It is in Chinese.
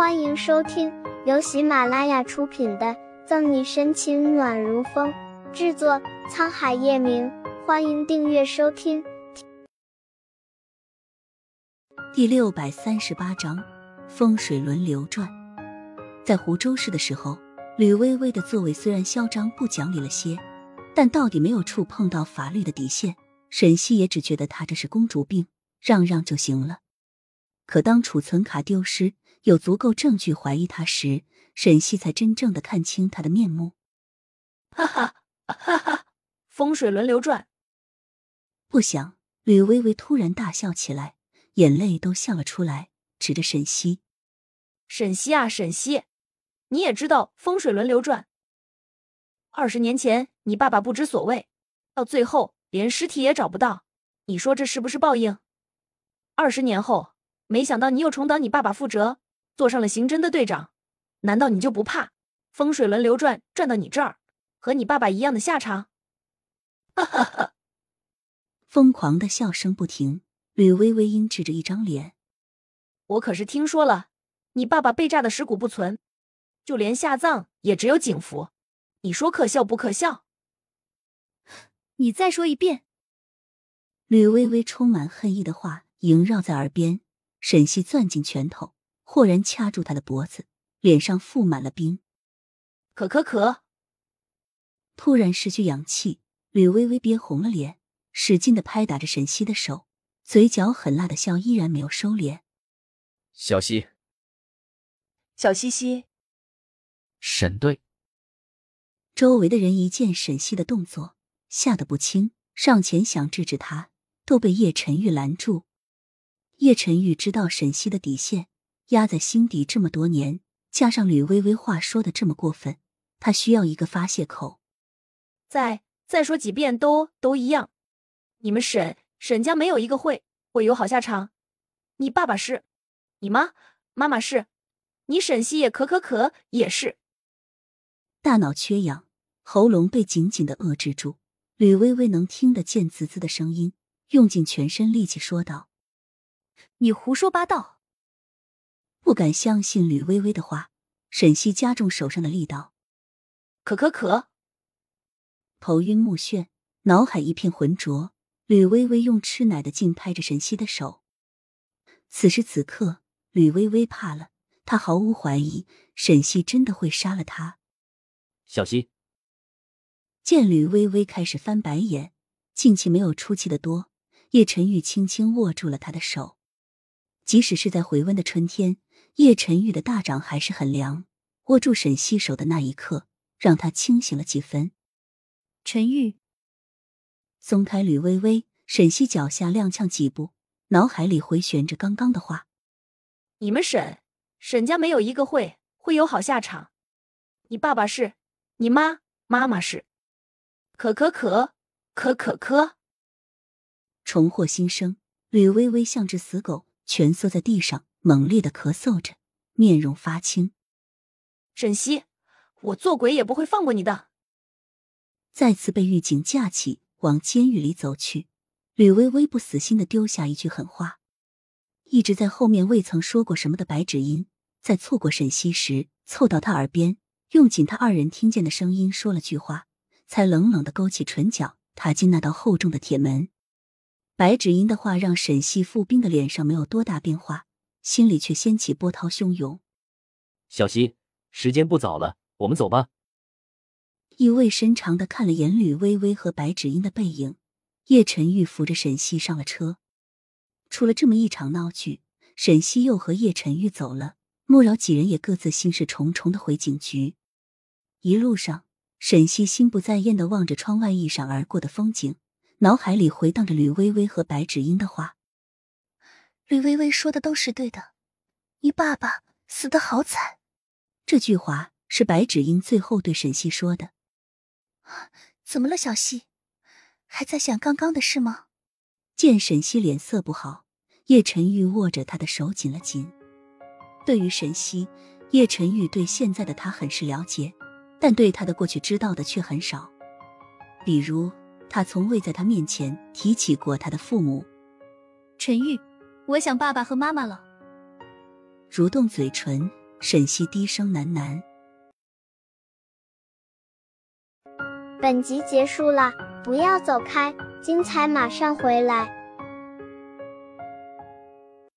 欢迎收听由喜马拉雅出品的《赠你深情暖如风》，制作沧海夜明。欢迎订阅收听。第六百三十八章：风水轮流转。在湖州市的时候，吕薇薇的作为虽然嚣张不讲理了些，但到底没有触碰到法律的底线。沈西也只觉得她这是公主病，让让就行了。可当储存卡丢失，有足够证据怀疑他时，沈西才真正的看清他的面目。哈哈哈哈！风水轮流转。不想吕微微突然大笑起来，眼泪都笑了出来，指着沈西：“沈西啊，沈西，你也知道风水轮流转。二十年前你爸爸不知所谓，到最后连尸体也找不到，你说这是不是报应？二十年后，没想到你又重蹈你爸爸覆辙。”做上了刑侦的队长，难道你就不怕风水轮流转转到你这儿，和你爸爸一样的下场？哈哈哈！疯狂的笑声不停，吕微微阴鸷着一张脸。我可是听说了，你爸爸被炸的尸骨不存，就连下葬也只有警服，你说可笑不可笑？你再说一遍。吕微微充满恨意的话萦绕在耳边，沈西攥紧拳头。豁然掐住他的脖子，脸上覆满了冰。可可可！突然失去氧气，吕微微憋红了脸，使劲的拍打着沈西的手，嘴角狠辣的笑依然没有收敛。小西，小西西，沈队。周围的人一见沈西的动作，吓得不轻，上前想制止他，都被叶晨玉拦住。叶晨玉知道沈西的底线。压在心底这么多年，加上吕微微话说的这么过分，他需要一个发泄口。再再说几遍都都一样。你们沈沈家没有一个会会有好下场。你爸爸是，你妈妈妈是，你沈西也可可可也是。大脑缺氧，喉咙被紧紧的遏制住。吕微微能听得见滋滋的声音，用尽全身力气说道：“你胡说八道。”不敢相信吕微微的话，沈西加重手上的力道。可可可，头晕目眩，脑海一片浑浊。吕微微用吃奶的劲拍着沈西的手。此时此刻，吕微微怕了，她毫无怀疑沈西真的会杀了她。小西见吕微微开始翻白眼，进气没有出气的多，叶晨玉轻轻握住了她的手。即使是在回温的春天。叶晨玉的大掌还是很凉，握住沈西手的那一刻，让他清醒了几分。陈玉松开吕微微，沈西脚下踉跄几步，脑海里回旋着刚刚的话：“你们沈沈家没有一个会会有好下场。你爸爸是，你妈妈妈是，可可可可可可。”重获新生，吕微微像只死狗，蜷缩在地上。猛烈的咳嗽着，面容发青。沈西，我做鬼也不会放过你的！再次被狱警架起，往监狱里走去。吕微微不死心的丢下一句狠话：一直在后面未曾说过什么的白芷音，在错过沈西时，凑到他耳边，用仅他二人听见的声音说了句话，才冷冷的勾起唇角，踏进那道厚重的铁门。白芷音的话让沈西傅兵的脸上没有多大变化。心里却掀起波涛汹涌。小溪，时间不早了，我们走吧。意味深长的看了眼吕微微和白芷英的背影，叶晨玉扶着沈西上了车。出了这么一场闹剧，沈西又和叶晨玉走了。莫饶几人也各自心事重重的回警局。一路上，沈西心不在焉的望着窗外一闪而过的风景，脑海里回荡着吕微微和白芷英的话。吕微微说的都是对的，你爸爸死的好惨。这句话是白芷英最后对沈西说的。怎么了，小西？还在想刚刚的事吗？见沈西脸色不好，叶晨玉握着他的手紧了紧。对于沈西，叶晨玉对现在的他很是了解，但对他的过去知道的却很少。比如，他从未在他面前提起过他的父母。陈玉。我想爸爸和妈妈了。蠕动嘴唇，沈西低声喃喃。本集结束了，不要走开，精彩马上回来。